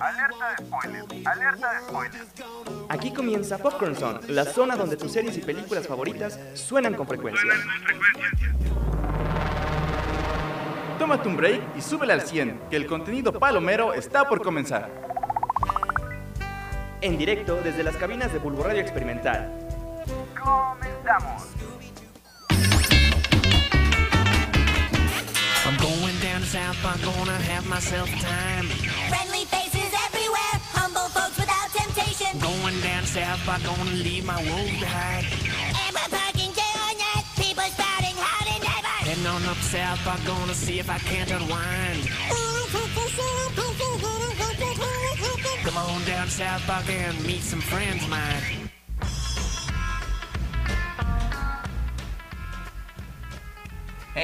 Alerta de spoilers, alerta de spoilers. Aquí comienza Popcorn Zone, la zona donde tus series y películas favoritas suenan con frecuencia. Tómate un break y súbele al 100, que el contenido palomero está por comenzar. En directo desde las cabinas de Bulbo Radio Experimental. Comenzamos. South Park, gonna have myself time. Friendly faces everywhere, humble folks without temptation. Going down south, I'm gonna leave my woes behind. And we're parking or night, people spouting howdy neighbor. Heading on up south, I'm gonna see if I can't unwind. Come on down South Park and meet some friends of mine.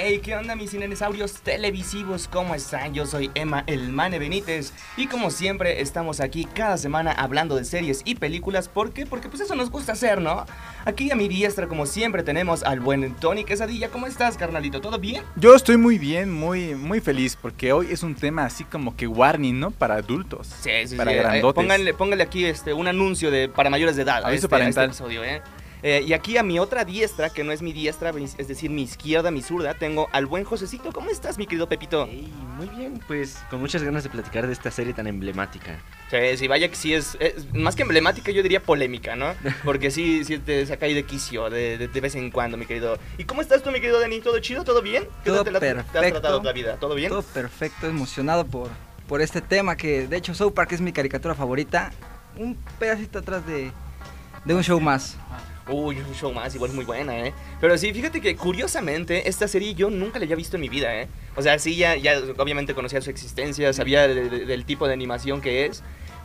Hey, ¿qué onda mis cinesaurios televisivos? ¿Cómo están? Yo soy Emma El Mane Benítez y como siempre estamos aquí cada semana hablando de series y películas. ¿Por qué? Porque pues eso nos gusta hacer, ¿no? Aquí a mi diestra como siempre tenemos al buen Tony Quesadilla. ¿Cómo estás, carnalito? ¿Todo bien? Yo estoy muy bien, muy, muy feliz, porque hoy es un tema así como que warning, ¿no? Para adultos. Sí, sí, Para sí. Eh, grandotes. pónganle, póngale aquí este, un anuncio de para mayores de edad. a Aviso este, a parental. este episodio, ¿eh? Eh, y aquí a mi otra diestra, que no es mi diestra, es decir, mi izquierda, mi zurda, tengo al buen Josecito. ¿Cómo estás, mi querido Pepito? Ey, muy bien, pues con muchas ganas de platicar de esta serie tan emblemática. Sí, sí, vaya que sí es, es más que emblemática, yo diría polémica, ¿no? Porque sí, sí te saca ahí de quicio de, de- de vez en cuando, mi querido. ¿Y cómo estás tú, mi querido Dani? ¿Todo chido? ¿Todo bien? ¿Qué Todo te, la- te has perfecto. tratado la vida? ¿Todo bien? Todo perfecto, emocionado por, por este tema que de hecho South Park es mi caricatura favorita. Un pedacito atrás de, de un show más. Uy, un show más, igual es muy buena, ¿eh? Pero sí, fíjate que curiosamente esta serie yo nunca la había visto en mi vida, ¿eh? O sea, sí, ya, ya obviamente conocía su existencia, sabía de- de- del tipo de animación que es.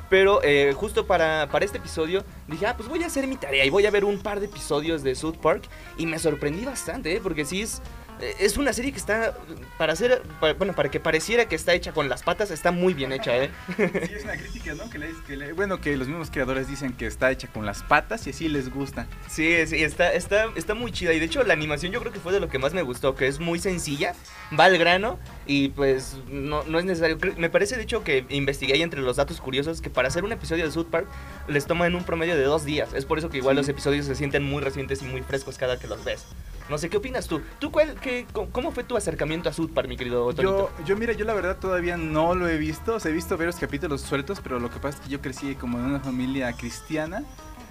Pero eh, justo para, para este episodio dije, ah, pues voy a hacer mi tarea y voy a ver un par de episodios de South Park. Y me sorprendí bastante, ¿eh? Porque sí es, es una serie que está, para hacer, para- bueno, para que pareciera que está hecha con las patas, está muy bien hecha, ¿eh? Sí, es una crítica, ¿no? Que le- que le- bueno, que los mismos creadores dicen que está hecha con las patas y así les gusta. Sí, sí, está, está, está muy chida. Y de hecho, la animación yo creo que fue de lo que más me gustó, que es muy sencilla, va al grano y pues no, no es necesario. Me parece, de hecho, que investigué ahí entre los datos curiosos que para hacer un episodio de South Park les toma en un promedio de dos días. Es por eso que igual Sí. los episodios se sienten muy recientes y muy frescos cada que los ves. No sé, ¿qué opinas tú? ¿Tú cuál, qué, cómo, fue tu acercamiento a South Park, mi querido Tonito? Yo, yo, mira, yo la verdad todavía no lo he visto. O sea, he visto varios capítulos sueltos, pero lo que pasa es que yo crecí como en una familia cristiana.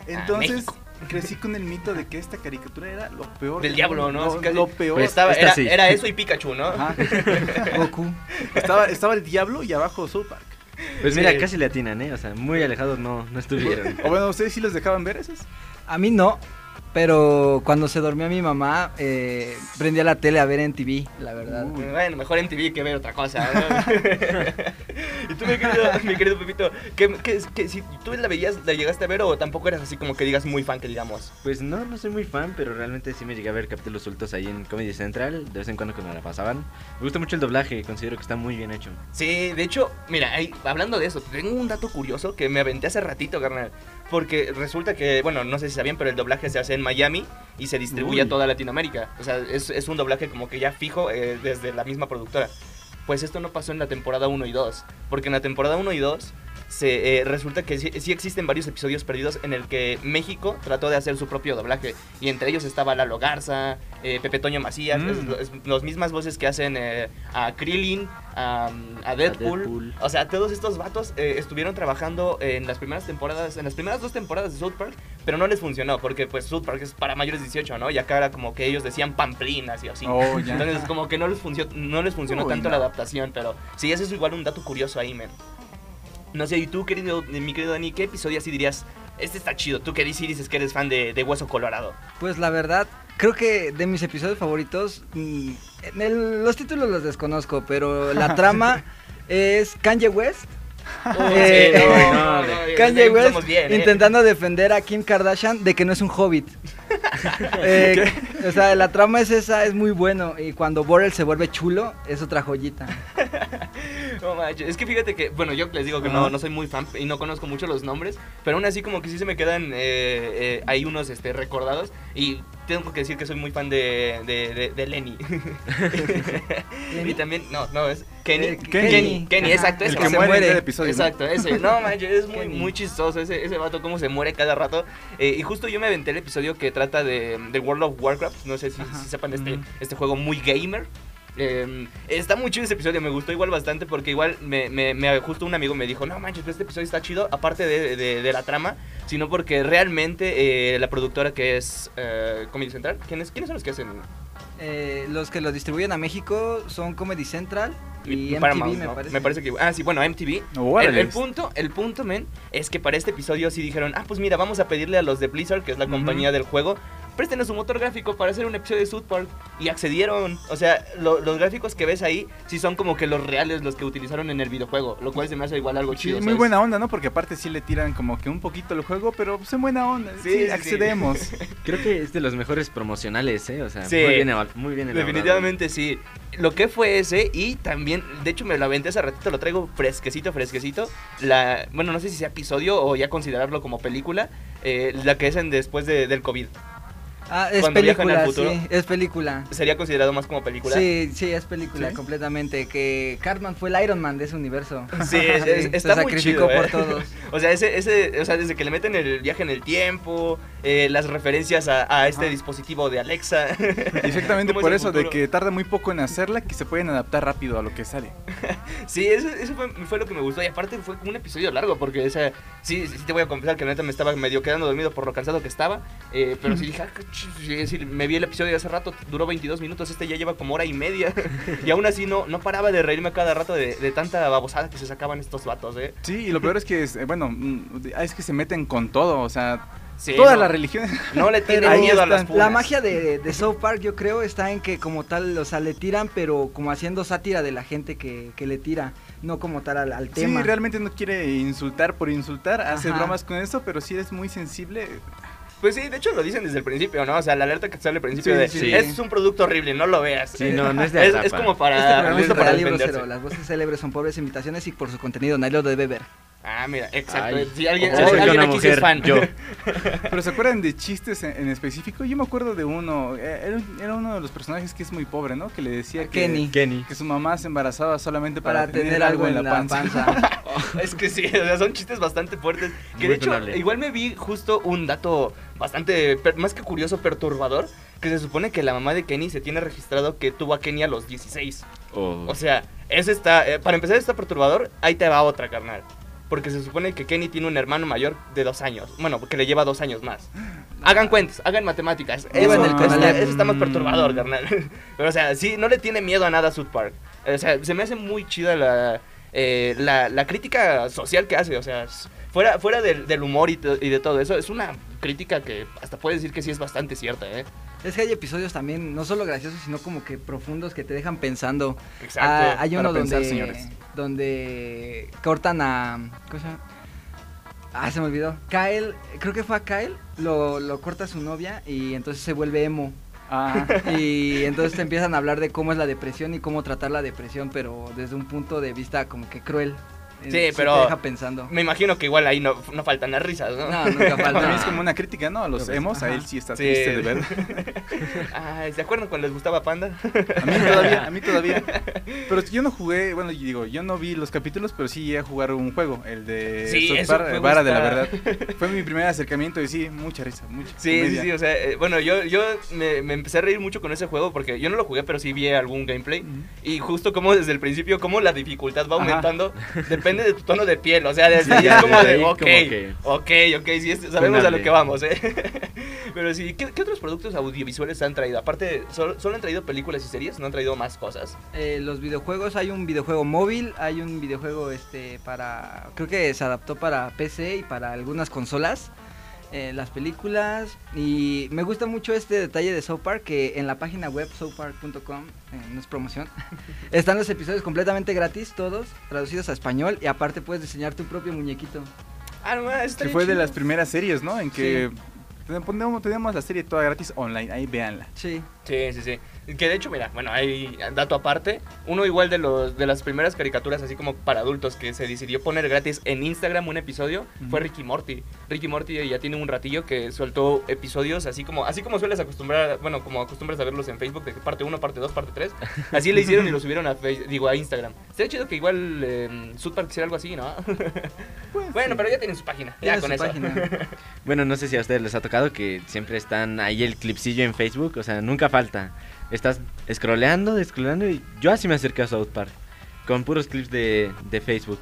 Entonces, México. crecí con el mito de que esta caricatura era lo peor. Del diablo, ¿no? Lo, lo peor. Pues, Estaba, esta era, sí. era eso y Pikachu, ¿no? Ajá. Goku. estaba, estaba el diablo y abajo South Park. Pues mira, Sí. casi le atinan, ¿eh? O sea, muy alejados no, no estuvieron. O bueno, ¿ustedes sí los dejaban ver esos? A mí no, pero cuando se dormía mi mamá, eh, prendía la tele a ver en TV, la verdad. Uy. Bueno, mejor en TV que ver otra cosa. ¿no? y tú, mi querido, mi querido Pepito, ¿qué, qué- qué- si tú la veías, la llegaste a ver o tampoco eras así como que digas muy fan, que digamos? Pues no, no soy muy fan, pero realmente sí me llegué a ver capítulos sueltos ahí en Comedy Central, de vez en cuando cuando la pasaban. Me gusta mucho el doblaje, considero que está muy bien hecho. Sí, de hecho, mira, ahí, hablando de eso, tengo un dato curioso que me aventé hace ratito, carnal. Porque resulta que, bueno, no sé si sabían, pero el doblaje se hace en Miami y se distribuye a Uy. toda Latinoamérica. O sea, es, es un doblaje como que ya fijo eh, desde la misma productora. Pues esto no pasó en la temporada 1 y 2. Porque en la temporada 1 y 2 se, eh, resulta que sí, sí existen varios episodios perdidos en el que México trató de hacer su propio doblaje. Y entre ellos estaba Lalo Garza, eh, Pepe Toño Macías, Mm. las mismas voces que hacen eh, a Krillin, a, a Deadpool. Deadpool. O sea, todos estos vatos eh, estuvieron trabajando en las primeras temporadas, en las primeras dos temporadas de South Park, pero no les funcionó porque pues South Park es para mayores de 18, ¿no? Y acá era como que ellos decían pamplinas y así. Oh. Entonces como que no les funcionó, no les funcionó Uy, tanto no. la adaptación, pero sí, ese es igual un dato curioso ahí, men. No sé, y tú, querido, mi querido Dani, ¿qué episodio así dirías? Este está chido, tú que sí dices que eres fan de, de Hueso Colorado. Pues la verdad, creo que de mis episodios favoritos, en el- los títulos los desconozco, pero la trama es Kanye West. Eh, Kanye empezamos West ¿eh? intentando defender a Kim Kardashian de que no es un hobbit. Eh, o sea, la trama es esa, es muy bueno. Y cuando Borel se vuelve chulo, es otra joyita. No manches, es que fíjate que, bueno, yo les digo que no, no soy muy fan y no conozco mucho los nombres, pero aún así como que sí se me quedan eh, eh, ahí unos este, recordados y tengo que decir que soy muy fan de, de, de, de Lenny. y también, no, no, es Kenny. Eh, Kenny, Kenny. Exacto. El ese que se muere en episodio. Exacto, ese. No, manches, es muy, muy chistoso ese, ese vato, cómo se muere cada rato. Eh, y justo yo me aventé el episodio que trata de, World of Warcraft. No sé si, si sepan este, este juego muy gamer. Eh, está muy chido ese episodio, me gustó igual bastante porque igual me, me, me- justo un amigo me dijo, no manches, este episodio está chido, aparte de, la trama, sino porque realmente eh, la productora que es eh, Comedy Central, ¿quiénes, ¿quiénes son los que hacen? Eh, los que lo distribuyen a México son Comedy Central y MTV, Paramount, me ¿no? parece. Me parece que... Ah, sí, bueno, MTV. El, punto, el punto, men, es que para este episodio sí dijeron, ah, pues mira, vamos a pedirle a los de Blizzard, que es la compañía del juego, préstenos su motor gráfico para hacer un episodio de South Park. Y accedieron. O sea, lo- los gráficos que ves ahí sí son como que los reales, los que utilizaron en el videojuego, lo cual se me hace igual algo Sí, chido. muy ¿sabes? buena onda, ¿no? Porque aparte sí le tiran como que un poquito el juego, pero pues en buena onda. Sí, Sí, sí, sí. accedemos. Creo que es de los mejores promocionales, ¿eh? O sea, Sí. Muy bien. Definitivamente sí. Lo que fue ese y también, de hecho me lo aventé hace ratito, lo traigo fresquecito, fresquecito. La, bueno, no sé si sea episodio o ya considerarlo como película, eh, la que es en después de- del COVID. Ah, es Cuando viajan al película, futuro. sí, es película. ¿Sería considerado más como película? Sí, sí, es película ¿Sí? completamente. Que Cartman fue el Iron Man de ese universo. Sí, es- es- Sí, está se muy sacrificó chido, ¿eh? por todos. O sea, ese, ese, o sea, desde que le meten el viaje en el tiempo, eh, las referencias a, a este dispositivo de Alexa. Exactamente ¿Cómo es por eso, de que tarda muy poco en hacerla, que se pueden adaptar rápido a lo que sale. Sí, eso, eso fue, fue lo que me gustó. Y aparte fue como un episodio largo, porque o sea, sí, sí te voy a confesar que la neta me estaba medio quedando dormido por lo cansado que estaba. eh, pero sí dije, es decir, me vi el episodio de hace rato, duró 22 minutos, este ya lleva como hora y media. y aún así no, no paraba de reírme cada rato de, de tanta babosada que se sacaban estos vatos, ¿eh? Sí, y lo peor es que, es, eh, bueno, mm, es que se meten con todo, o sea, Sí, todas no, las religiones. No le tienen miedo a las están. La magia de, de South Park yo creo está en que como tal, o sea, le tiran, pero como haciendo sátira de la gente que, que le tira, no como tal al, al tema. Sí, realmente no quiere insultar por insultar, hace Ajá. bromas con eso, pero sí es muy sensible. Pues sí, de hecho lo dicen desde el principio, ¿no? O sea, la alerta que sale al principio Sí, de, sí. es un producto horrible, no lo veas. Sí, no, no es de es, es como para, Este es para libro defenderse. cero. Las voces célebres son pobres imitaciones y por su contenido nadie lo debe ver. Ah, mira, exacto. Ay. si alguien, Oh, si alguien aquí sí es mujer, fan. yo. Pero ¿se acuerdan de chistes en, en específico? Yo me acuerdo de uno, eh, era, era uno de los personajes que es muy pobre, ¿no? Que le decía que, Kenny. Kenny. que su mamá se embarazaba solamente para, Para tener algo en la panza. Es que sí, o sea, son chistes bastante fuertes. Que Muy de hecho, igual me vi justo un dato bastante, más que curioso, perturbador. Que se supone que la mamá de Kenny se tiene registrado que tuvo a Kenny a los 16. Oh. O sea, eso está. eh, para empezar, está perturbador. Ahí te va otra, carnal. Porque se supone que Kenny tiene un hermano mayor de dos años. Bueno, que le lleva dos años más. Hagan cuentas, hagan matemáticas. Eso, el está, eso está más perturbador, carnal. Pero, o sea, sí, no le tiene miedo a nada a South Park. O sea, se me hace muy chida la, eh, la, la crítica social que hace. O sea, fuera, fuera del, del humor y, y de todo eso, es una crítica que hasta puede decir que sí es bastante cierta, ¿eh? Es que hay episodios también, no solo graciosos, sino como que profundos que te dejan pensando. Exacto. Ah, hay para uno pensar, donde, señores. donde cortan a... ¿Cómo se llama? Ah, se me olvidó. Kyle, creo que fue a Kyle, lo, lo corta su novia y entonces se vuelve emo. Ah, Y entonces te empiezan a hablar de cómo es la depresión y cómo tratar la depresión, pero desde un punto de vista como que cruel. Eh, Sí, pero- Te deja pensando. Me imagino que igual ahí no, no faltan las risas, ¿no? No, nunca falta. también es como una crítica, ¿no? A los emos, a Ajá. él sí está Sí. triste de ver. Ay, ¿se acuerdan cuando les gustaba Panda? A mí todavía, a mí todavía. Pero yo no jugué, bueno, yo digo, yo no vi los capítulos, pero sí llegué a jugar un juego, el de Sí, juego Vara de la Verdad. Fue mi primer acercamiento y sí, mucha risa, mucha Sí, sí, comedia. sí, o sea, eh, bueno, yo, yo me, me empecé a reír mucho con ese juego porque yo no lo jugué, pero sí vi algún gameplay. Ujú. Y justo como desde el principio, como la dificultad va Ajá. aumentando, depende de tu tono de piel, o sea, desde ya, es como de, ok, como que- ok, ok, sí, es- sabemos a lo que vamos, ¿eh? Pero sí, ¿qué, qué otros productos audiovisuales han traído? Aparte, ¿solo, solo han traído películas y series? ¿No han traído más cosas? Eh, los videojuegos, hay un videojuego móvil, hay un videojuego este para, creo que se adaptó para PC y para algunas consolas. Eh, las películas y me gusta mucho este detalle de South Park que en la página web southpark.com eh, no es promoción están los episodios completamente gratis todos traducidos a español y aparte puedes diseñar tu propio muñequito Ah, no, Que fue de las primeras series, ¿no? En que tenemos, tenemos la serie toda gratis online, ahí véanla. sí Sí, sí, sí. Que de hecho, mira, bueno, hay dato aparte. Uno igual de los de las primeras caricaturas así como para adultos que se decidió poner gratis en Instagram un episodio fue. Ricky Morty. Ricky Morty ya tiene un ratillo que soltó episodios así como así como sueles acostumbrar, bueno, como acostumbras a verlos en Facebook de que parte 1, parte 2, parte 3. Así le hicieron y lo subieron a Face- digo a Instagram. Sería chido que igual eh, South Park hiciera algo así, ¿no? bueno, pero ya tienen su página. Ya con su eso. página. Bueno, no sé si a ustedes les ha tocado que siempre están ahí el clipsillo en Facebook, o sea, nunca falta. Estás scrolleando, scrolleando y yo así me acerqué a South Park, con puros clips de, de Facebook.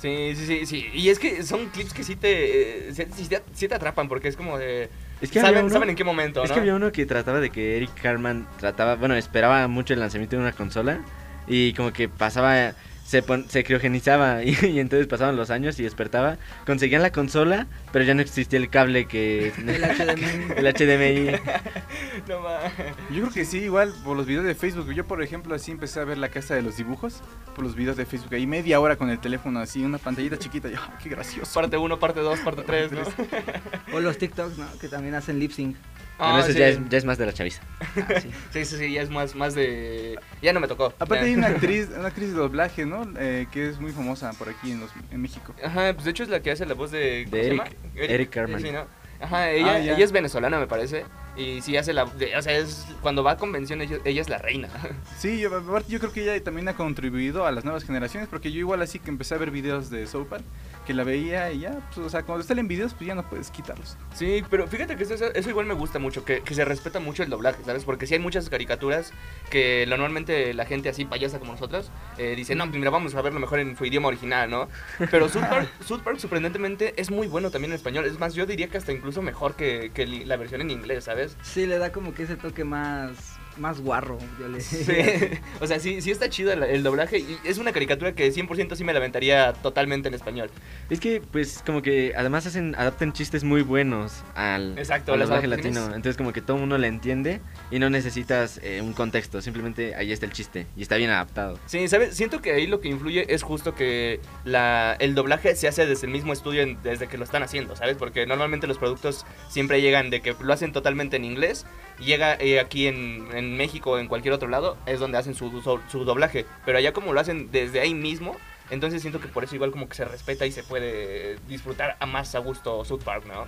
Sí, sí, sí, sí. Y es que son clips que sí te, eh, sí, sí te, sí te atrapan porque es como de... Es que saben, uno- saben en qué momento, Es ¿no? que había uno que trataba de que Eric Carman trataba, bueno, esperaba mucho el lanzamiento de una consola y como que pasaba, se, pon- se criogenizaba y, y entonces pasaban los años y despertaba, conseguían la consola, pero ya no existía el cable que... El HDMI. el HDMI. No ma- Yo creo que sí, igual por los videos de Facebook. Yo, por ejemplo, así empecé a ver la casa de los dibujos por los videos de Facebook. Ahí media hora con el teléfono así, una pantallita chiquita. Yo, "Ah, qué gracioso. Parte 1, parte 2, parte 3, ¿no? O los TikToks, ¿no? Que también hacen lip sync. Bueno, Ah, eso sí. ya, es, ya es más de la chaviza. Ah, sí. sí, sí, sí, ya es más, más de... Ya no me tocó. Aparte Ya. hay una actriz, una actriz de doblaje, ¿no? Eh, que es muy famosa por aquí en, los, en México. Ajá, pues de hecho es la que hace la voz de... ¿cómo De Eric- llama? Eric Cartman. Sí, ¿no? Ajá, ella, Ah, ella es venezolana, me parece. Y sí hace la... de- o sea, es, cuando va a convenciones, ella, ella es la reina. Sí, yo, aparte yo creo que ella también ha contribuido a las nuevas generaciones, porque yo igual así que empecé a ver videos de Park, que la veía y ya, pues, o sea, cuando salen videos, pues ya no puedes quitarlos. Sí, pero fíjate que eso, eso igual me gusta mucho, que, que se respeta mucho el doblaje, ¿sabes? Porque sí hay muchas caricaturas que lo- normalmente la gente así payasa como nosotros eh, dice, no, pues mira, vamos a verlo mejor en su idioma original, ¿no? Pero South Park, South Park, sorprendentemente es muy bueno también en español. Es más, yo diría que hasta incluso mejor que, la versión en inglés, ¿sabes? Sí, le da como que ese toque más, más guarro, yo le Sí. O sea, sí, sí está chido el, el doblaje y es una caricatura que 100% sí me la aventaría totalmente en español. Es que, pues, como que además hacen, adaptan chistes muy buenos al, Exacto, al doblaje latino. Entonces, como que todo el mundo le entiende y no necesitas eh, un contexto. Simplemente ahí está el chiste y está bien adaptado. Sí, ¿sabes? Siento que ahí lo que influye es justo que la, el doblaje se hace desde el mismo estudio en- desde que lo están haciendo, ¿sabes? Porque normalmente los productos siempre llegan de que lo hacen totalmente en inglés, llega eh, aquí en, en México o en cualquier otro lado, es donde hacen su, su, su doblaje, pero allá como lo hacen desde ahí mismo, entonces siento que por eso igual como que se respeta y se puede disfrutar a más a gusto South Park, ¿no?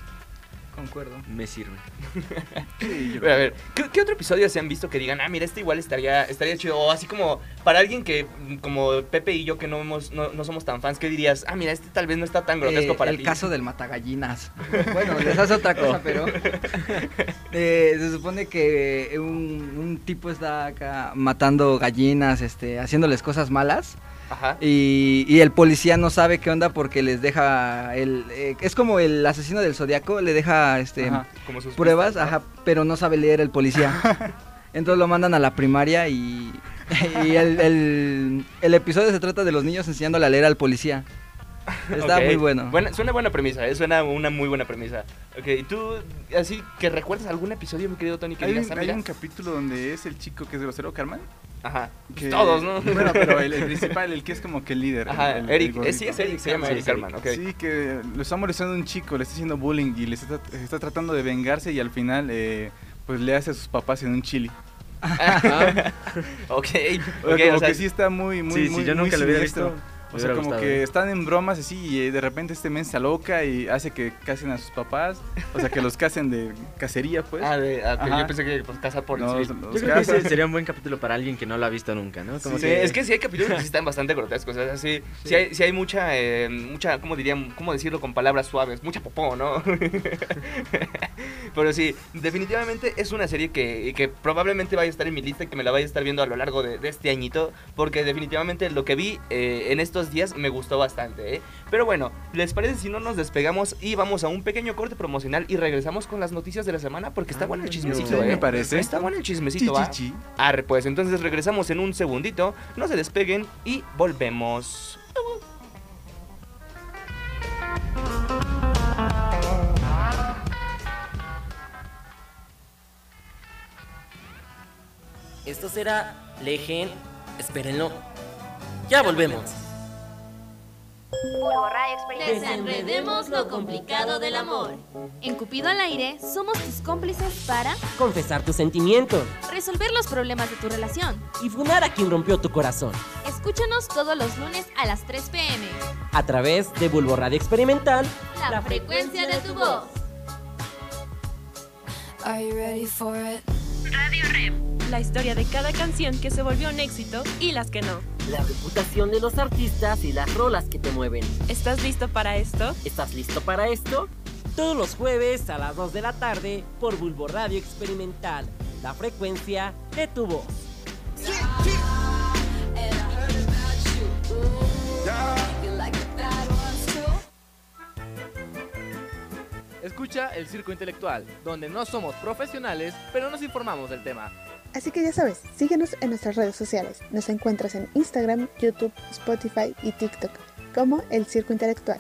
Concuerdo. Me sirve. Sí, yo- Pero, a ver, ¿qué, qué otro episodio se han visto que digan, ah, mira, este igual estaría, estaría chido? O así como, para alguien que, mm, como Pepe y yo, que no, hemos, no, no somos tan fans, ¿qué dirías? Ah, mira, este tal vez no está tan grotesco Eh, para el ti. caso del matagallinas. bueno, les hace otra cosa, pero eh, se supone que un, un tipo está acá matando gallinas, este, haciéndoles cosas malas. Ajá. Y, y el policía no sabe qué onda porque les deja el eh, es como el asesino del zodiaco le deja este Ajá. Como sus pruebas pistas, ¿no? ajá pero no sabe leer el policía entonces lo mandan a la primaria y, y el, el- el episodio se trata de los niños enseñándole a leer al policía está Ok. muy bueno Buena- suena buena premisa, eh, suena una muy buena premisa. Ok, ¿y tú, así que recuerdas algún episodio, mi querido Tony, que Hay, digas, un, ah, hay un capítulo donde es el chico que es grosero, Carmen. Ajá, pues que- todos, ¿no? Bueno, pero el, el principal, el que es como que el líder. Ajá, el- el- Eric, el eh, sí, es Eric, se llama Sí, Eric. Carman, ok. Sí, que lo está molestando un chico, le está haciendo bullying y le está, está tratando de vengarse y al final eh, pues le hace a sus papás en un chili. ok, ok, O sea, o como sea, que sí está muy, muy, sí, muy si yo muy nunca lo siniestro. visto. O sea, como gustado, que ¿eh? están en bromas así y eh, de repente este men se aloca y hace que casen a sus papás. O sea, que los casen de cacería, pues. Ah, de, ah, yo pensé que pues, casar por No, el Yo creo que ese sería un buen capítulo para alguien que no lo ha visto nunca, ¿no? Como Sí, que- es que sí hay capítulos que sí están bastante grotescos, o sea, sí, sí. hay, sí hay mucha, eh, mucha, ¿cómo dirían, cómo decirlo con palabras suaves? Mucha popó, ¿no? Pero sí, definitivamente es una serie que, que probablemente vaya a estar en mi lista y que me la vaya a estar viendo a lo largo de, de este añito, porque definitivamente lo que vi eh, en estos días me gustó bastante, ¿eh? Pero bueno, ¿les parece si no nos despegamos y vamos a un pequeño corte promocional y regresamos con las noticias de la semana? Porque está bueno el chismecito, ¿eh? me parece. Está bueno el Chi, chismecito, chi, ¿va? chi. Arre, pues entonces regresamos en un segundito, no se despeguen y volvemos. Esto será Legend. Espérenlo. Ya volvemos. Bulbo Radio Experimental. Desenredemos lo complicado del amor. En Cupido al aire somos tus cómplices para confesar tus sentimientos resolver los problemas de tu relación. y funar a quien rompió tu corazón. Escúchanos todos los lunes a las 3 pm. A través de Bulbo Radio Experimental, La frecuencia de tu voz. Radio Rep. La historia de cada canción que se volvió un éxito y las que no. la reputación de los artistas y las rolas que te mueven. ¿Estás listo para esto? ¿Estás listo para esto? Todos los jueves a las 2 de la tarde por Bulbo Radio Experimental, la frecuencia de tu voz. Escucha el Circo Intelectual, donde no somos profesionales, pero nos informamos del tema. Así que ya sabes, síguenos en nuestras redes sociales. Nos encuentras en Instagram, YouTube, Spotify y TikTok como El Circo Intelectual.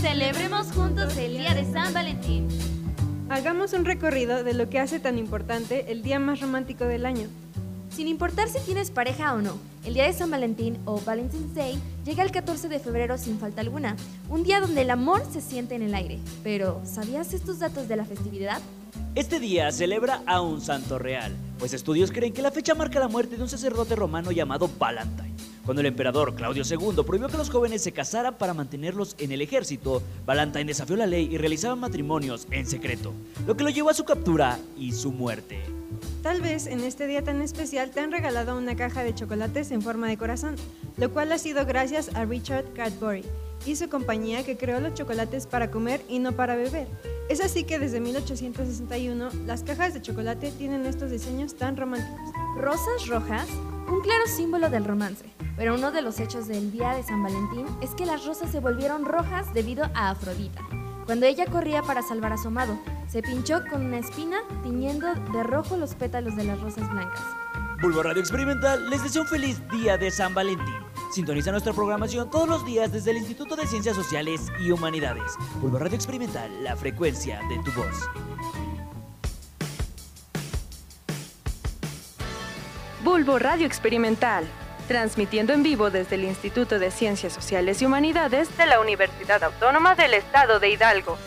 Celebremos juntos el día de San Valentín. Hagamos un recorrido de lo que hace tan importante el día más romántico del año. Sin importar si tienes pareja o no, el día de San Valentín o Valentine's Day llega el 14 de febrero sin falta alguna, un día donde el amor se siente en el aire. Pero, ¿sabías estos datos de la festividad? Este día celebra a un santo real, pues estudios creen que la fecha marca la muerte de un sacerdote romano llamado Valentine. Cuando el emperador Claudio II prohibió que los jóvenes se casaran para mantenerlos en el ejército, Valentine desafió la ley y realizaba matrimonios en secreto, lo que lo llevó a su captura y su muerte. Tal vez en este día tan especial te han regalado una caja de chocolates en forma de corazón, lo cual ha sido gracias a Richard Cadbury y su compañía que creó los chocolates para comer y no para beber. Es así que desde 1861 las cajas de chocolate tienen estos diseños tan románticos. Rosas rojas, un claro símbolo del romance. Pero uno de los hechos del día de San Valentín es que las rosas se volvieron rojas debido a Afrodita. Cuando ella corría para salvar a su amado, se pinchó con una espina tiñendo de rojo los pétalos de las rosas blancas. Bulbo Radio Experimental les desea un feliz día de San Valentín. Sintoniza nuestra programación todos los días desde el Instituto de Ciencias Sociales y Humanidades. Bulbo Radio Experimental, la frecuencia de tu voz. Bulbo Radio Experimental, transmitiendo en vivo desde el Instituto de Ciencias Sociales y Humanidades de la Universidad Autónoma del Estado de Hidalgo,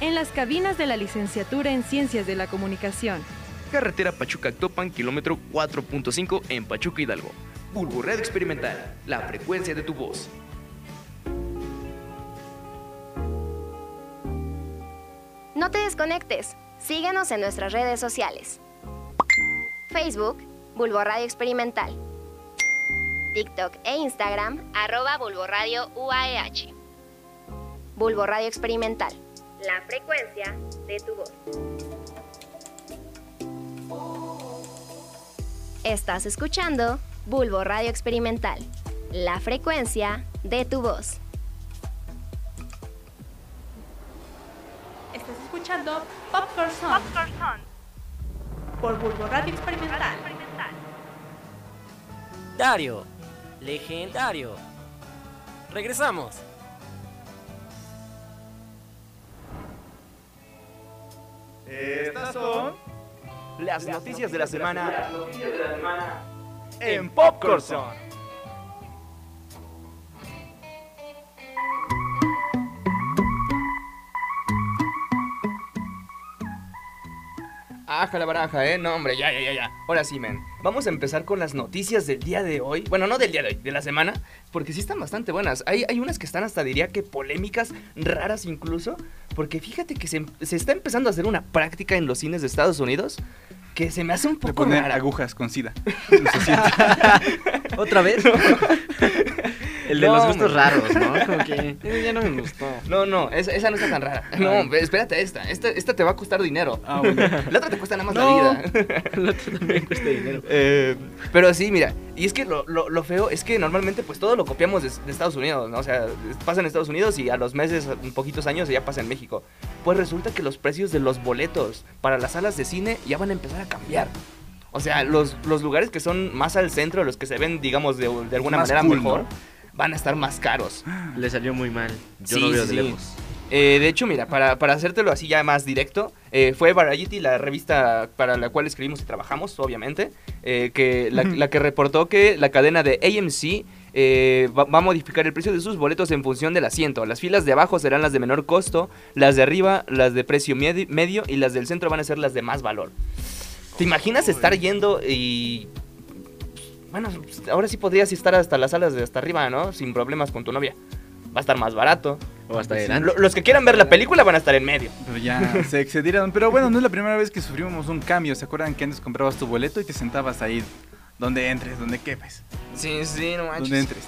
en las cabinas de la licenciatura en Ciencias de la Comunicación. Carretera Pachuca-Actopan, kilómetro 4.5 en Pachuca Hidalgo. Bulbo Radio Experimental, la frecuencia de tu voz. No te desconectes. Síguenos en nuestras redes sociales. Facebook, Bulbo Radio Experimental. TikTok e Instagram, arroba Bulbo Radio UAEH. Bulbo Radio Experimental. La frecuencia de tu voz. Estás escuchando Bulbo Radio Experimental. La frecuencia de tu voz. Estás escuchando Popcorn Song. Por Bulbo Radio Experimental. Dario, legendario. Regresamos. Estas son Las noticias de la semana en Popcorn Zone. Aja la baraja, ¿eh? No, hombre, ya, ya, ya, ya. Ahora sí, men. Vamos a empezar con las noticias del día de hoy. Bueno, no del día de hoy, de la semana. Porque sí están bastante buenas. Hay, hay unas que están hasta, diría que polémicas, raras incluso. Porque fíjate que se, se está empezando a hacer una práctica en los cines de Estados Unidos que se me hace un De poco poner rara. agujas con sida. ¿Otra vez? El de No, los gustos raros, ¿no? Como que ya no me gustó. No, no, esa, esa no está tan rara. No, espérate esta. Esta, esta te va a costar dinero. Ah, bueno. La otra te cuesta nada más No. la vida. El otro también cuesta dinero. Eh, pero sí, mira, y es que lo, lo- lo feo es que normalmente pues todo lo copiamos de, de Estados Unidos, ¿no? O sea, pasa en Estados Unidos y a los meses, poquitos años ya pasa en México. Pues resulta que los precios de los boletos para las salas de cine ya van a empezar a cambiar. O sea, los, los lugares que son más al centro, los que se ven, digamos, de, de alguna Más manera cool, mejor, ¿no? Van a estar más caros. Le salió muy mal. Yo Sí, no veo sí, de sí. lejos. Eh, de hecho, mira, para, para hacértelo así ya más directo, eh, fue Variety, la revista para la cual escribimos y trabajamos, obviamente, eh, que la, que reportó que la cadena de AMC va, va a modificar el precio de sus boletos en función del asiento. Las filas de abajo serán las de menor costo, las de arriba las de precio medi- medio y las del centro van a ser las de más valor. ¿Te imaginas estar yendo y... Bueno, pues, ahora sí podrías estar hasta las salas de hasta arriba, ¿no? Sin problemas con tu novia. Va a estar más barato. O hasta Sí, adelante. lo- Los que quieran ver la película van a estar en medio. Pero ya se excedieron. Pero bueno, no es la primera vez que sufrimos un cambio. ¿Se acuerdan que antes comprabas tu boleto y te sentabas ahí donde entres, donde quepes? Sí, sí, no manches. Donde entres.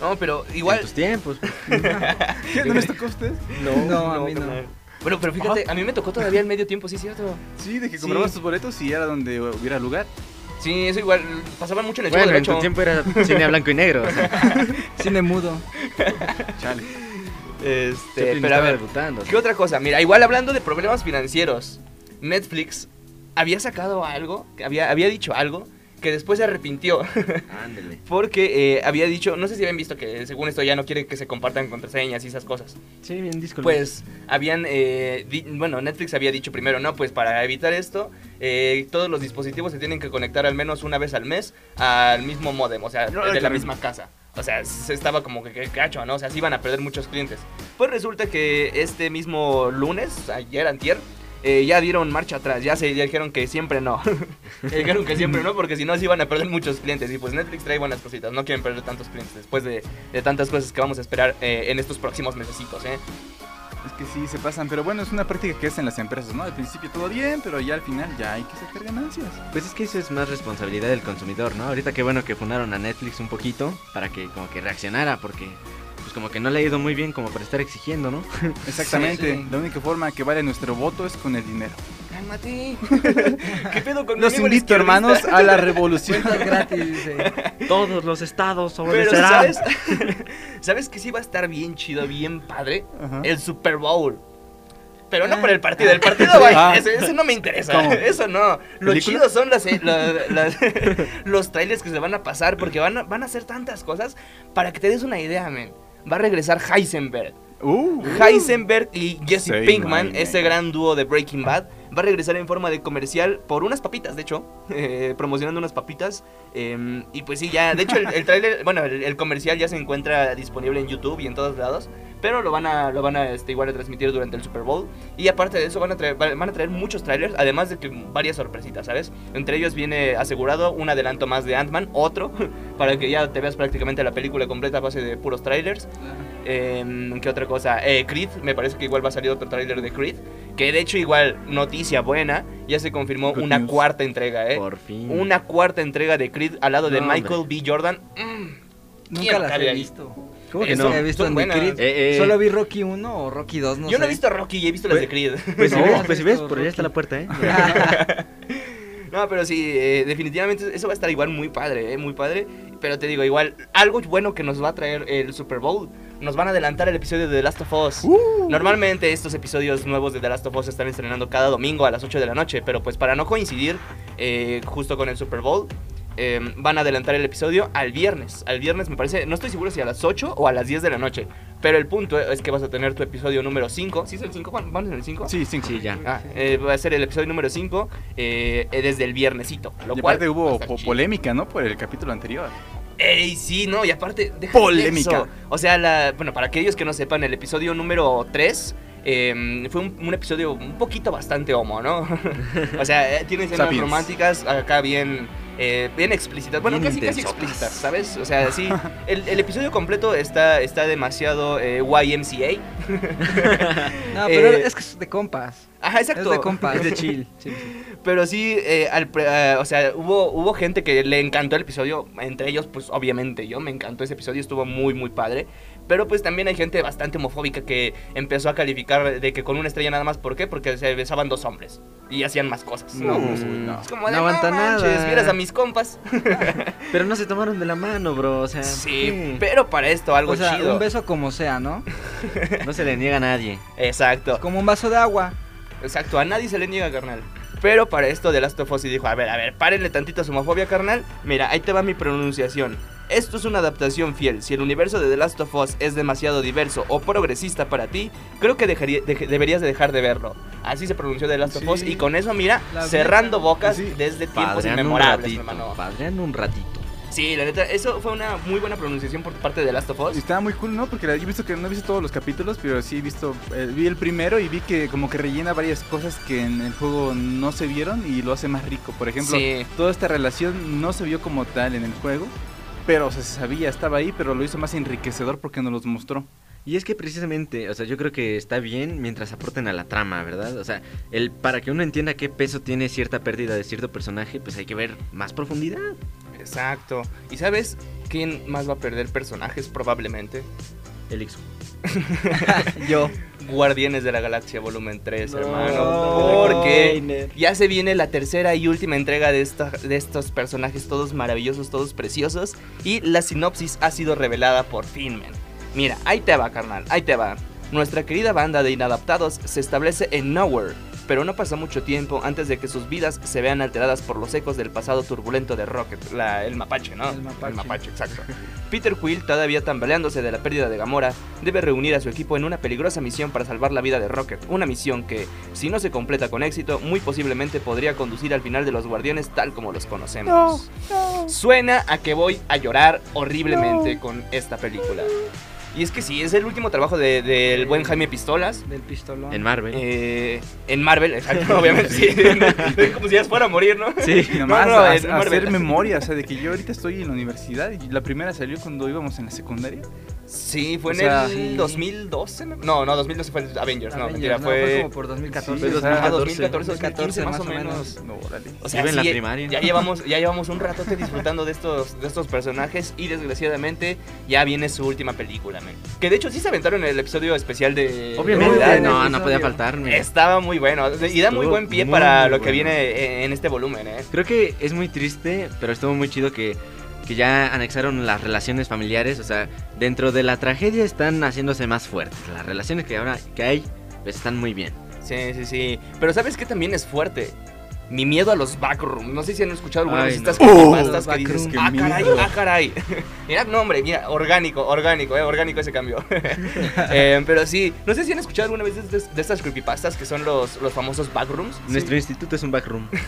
No, pero igual. En tus tiempos. ¿Qué? ¿No les tocó a ustedes? No, No, a mí no. Bueno, pero fíjate, a mí me tocó todavía el medio tiempo, sí, cierto. Sí, de que Sí. comprabas tus boletos y era donde hubiera lugar. Sí, eso igual. Pasaban mucho en el Bueno, Chavo del en tu tiempo era cine a blanco y negro. o sea. Cine mudo. Chale. Este, Chaplin pero a estaba ver, debutando. ¿qué otra cosa? Mira, igual hablando de problemas financieros, Netflix había sacado algo, había, había dicho algo que después se arrepintió. Ándele. Porque eh, había dicho, no sé si habían visto que según esto ya no quiere que se compartan contraseñas y esas cosas. Sí, bien disco. Pues habían, eh, di- bueno, Netflix había dicho primero, no, pues para evitar esto, eh, todos los dispositivos se tienen que conectar al menos una vez al mes al mismo modem, o sea, de la claro. misma casa. O sea, se estaba como que, que cacho, ¿no? O sea, se iban a perder muchos clientes. Pues resulta que este mismo lunes, ayer, antier, eh, ya dieron marcha atrás, ya se ya dijeron que siempre no. Dijeron que siempre no, porque si no se iban a perder muchos clientes. Y pues Netflix trae buenas cositas, no quieren perder tantos clientes después de, de tantas cosas que vamos a esperar eh, en estos próximos mesecitos, ¿eh? Es que sí, se pasan. Pero bueno, es una práctica que hacen las empresas, ¿no? Al principio todo bien, pero ya al final ya hay que sacar ganancias. Pues es que eso es más responsabilidad del consumidor, ¿no? Ahorita qué bueno que fundaron a Netflix un poquito para que como que reaccionara, porque como que no le ha ido muy bien como para estar exigiendo, ¿no? Exactamente. Sí, sí. La única forma que vale nuestro voto es con el dinero. Cálmate. ¿Qué pedo con Los invito, hermanos, a la revolución. Gratis, dice. Todos los estados Pero obedecerán. ¿sabes? ¿Sabes que sí va a estar bien chido, bien padre? Ajá. El Super Bowl. Pero no Ah. por el partido, el partido va, Ah. ese, ese no me interesa, ¿Cómo? eso no. Lo ¿Película? chido son las, eh, las- los trailers que se van a pasar porque van a, van a hacer tantas cosas para que te des una idea, men. Va a regresar Heisenberg. Uh, Heisenberg y Jesse Pinkman, ese gran dúo de Breaking Bad, va a regresar en forma de comercial por unas papitas, de hecho, eh, promocionando unas papitas. eh, y pues sí, ya, de hecho, el, el tráiler, bueno, el, el comercial ya se encuentra disponible en YouTube y en todos lados, pero lo van a, lo van a este, igual a transmitir durante el Super Bowl. Y aparte de eso, van a traer, van a traer muchos trailers, además de que varias sorpresitas, ¿sabes? Entre ellos viene asegurado un adelanto más de Ant-Man, otro, para que ya te veas prácticamente la película completa a base de puros trailers. Em, ¿Qué otra cosa? Eh, Creed, me parece que igual va a salir otro tráiler de Creed. Que de hecho igual, noticia buena, ya se confirmó Good una news. cuarta entrega, ¿eh? Por fin. Una cuarta entrega de Creed al lado de Michael hombre. B. Jordan. Mm, ¿quién Nunca he ahí? visto. ¿Cómo que Eso, no? He visto. Creed. Eh, eh. Solo vi Rocky 1 o Rocky 2, no Yo sé. no he visto Rocky he visto las de Creed. Pues si No, ves, has pues si ves, visto por allá está la puerta, ¿eh? No, pero sí, eh, definitivamente eso va a estar igual muy padre, eh, muy padre. Pero te digo, igual, algo bueno que nos va a traer el Super Bowl, nos van a adelantar el episodio de The Last of Us. Normalmente estos episodios nuevos de The Last of Us se están estrenando cada domingo a las 8 de la noche, pero pues para no coincidir eh, justo con el Super Bowl, eh, van a adelantar el episodio al viernes. Al viernes me parece, no estoy seguro si a las 8 o a las 10 de la noche, pero el punto es que vas a tener tu episodio número 5. ¿Sí es el 5, Juan? ¿Vamos en el 5? Sí, cinco. Sí, ya. Ah, eh, va a ser el episodio número 5 eh, eh, desde el viernesito. Lo Y cual aparte hubo po- polémica, ¿no? Por el capítulo anterior. Ey, sí, no, y aparte, Polémica. eso. O sea, la, bueno, para aquellos que no sepan, el episodio número 3 eh, fue un, un episodio un poquito bastante homo, ¿no? o sea, eh, tiene escenas románticas acá bien, eh, bien explícitas. Bueno, Bien casi, casi explícitas, ¿sabes? O sea, sí, el, el episodio completo está, está demasiado eh, YMCA. No, pero Eh, es que es de compas. Ajá, exacto. Es de compas. Es de chill. Sí, sí. Pero sí, eh, al eh, o sea, hubo, hubo gente que le encantó el episodio, entre ellos, pues obviamente yo, me encantó ese episodio, estuvo muy, muy padre. Pero pues también hay gente bastante homofóbica que empezó a calificar de que con una estrella nada más, ¿por qué? Porque se besaban dos hombres y hacían más cosas. No, pues, no. Es como de, No aguanta manches, nada". vieras a mis compas. Pero no se tomaron de la mano, bro. O sea, Sí, ¿qué? pero para esto algo O sea, chido. un beso como sea, ¿no? no se le niega a nadie. Exacto. Como un vaso de agua. Exacto, a nadie se le niega, carnal. Pero para esto de Last of Us y dijo, a ver, a ver, párenle tantito a su homofobia, carnal. Mira, ahí te va mi pronunciación. Esto es una adaptación fiel. Si el universo de The Last of Us es demasiado diverso o progresista para ti, creo que dejaría- deberías de dejar de verlo. Así se pronunció The Last of Us y con eso, mira, cerrando bocas desde tiempos Padrean un inmemorables, ratito, hermano. padrean un ratito. Sí, la neta, eso fue una muy buena pronunciación por parte de Last of Us. Y estaba muy cool, ¿no? Porque yo he visto que no he visto todos los capítulos, pero sí he visto, eh, vi el primero y vi que como que rellena varias cosas que en el juego no se vieron y lo hace más rico. Por ejemplo, Sí. toda esta relación no se vio como tal en el juego, pero o sea, se sabía, estaba ahí, pero lo hizo más enriquecedor porque nos los mostró. Y es que precisamente, o sea, yo creo que está bien mientras aporten a la trama, ¿verdad? O sea, el para que uno entienda qué peso tiene cierta pérdida de cierto personaje, pues hay que ver más profundidad. Exacto. ¿Y sabes quién más va a perder personajes probablemente? El Ixu. Yo. Guardianes de la Galaxia Volumen 3, No, hermano. Porque ya se viene la tercera y última entrega de, esta- de estos personajes todos maravillosos, todos preciosos. Y la sinopsis ha sido revelada por fin, men. Mira, ahí te va, carnal, ahí te va. Nuestra querida banda de inadaptados se establece en Nowhere, pero no pasa mucho tiempo antes de que sus vidas se vean alteradas por los ecos del pasado turbulento de Rocket, la- el mapache, ¿no? El mapache. exacto. Peter Quill, todavía tambaleándose de la pérdida de Gamora, debe reunir a su equipo en una peligrosa misión para salvar la vida de Rocket, una misión que, si no se completa con éxito, muy posiblemente podría conducir al final de los Guardianes tal como los conocemos. Suena a que voy a llorar horriblemente con esta película. Y es que sí, es el último trabajo de- del buen Jaime Pistolas. Del pistolón. En Marvel. Eh, en Marvel, exacto, obviamente, sí. Como si ya fuera a morir, ¿no? Sí, No, nomás no, a- en a Marvel. hacer memoria, o sea, de que yo ahorita estoy en la universidad y la primera salió cuando íbamos en la secundaria. Sí, fue O en sea, el sí. 2012. ¿no? No, no, 2012 fue el Avengers, no, Avengers, mentira, no, fue... fue como por 2014. Sí, Fue o sea, 2014, 2014, 2015 más o menos. No, órale. O sea, en la sí, primaria. Ya llevamos, ya llevamos un ratote disfrutando de estos, de estos personajes y desgraciadamente ya viene su última película. Que de hecho sí se aventaron el episodio especial de... Obviamente, de no, no podía faltarme. Estaba muy bueno y da muy buen pie muy, para muy lo que bueno. viene en este volumen, ¿eh? Creo que es muy triste, pero estuvo muy chido que, que ya anexaron las relaciones familiares. O sea, dentro de la tragedia están haciéndose más fuertes. Las relaciones que ahora que hay, pues están muy bien. Sí, sí, sí. Pero ¿sabes qué también es fuerte? Mi miedo a los backrooms. No sé si han escuchado alguna Ay, vez estas no. creepypastas Oh, que dices, backrooms, ah, qué caray, miedo". ah, caray. mira, no, hombre, mira, orgánico, orgánico, eh, orgánico ese cambio. Eh, pero sí, no sé si han escuchado alguna vez de, de estas creepypastas que son los, los famosos backrooms. Nuestro instituto es un backroom.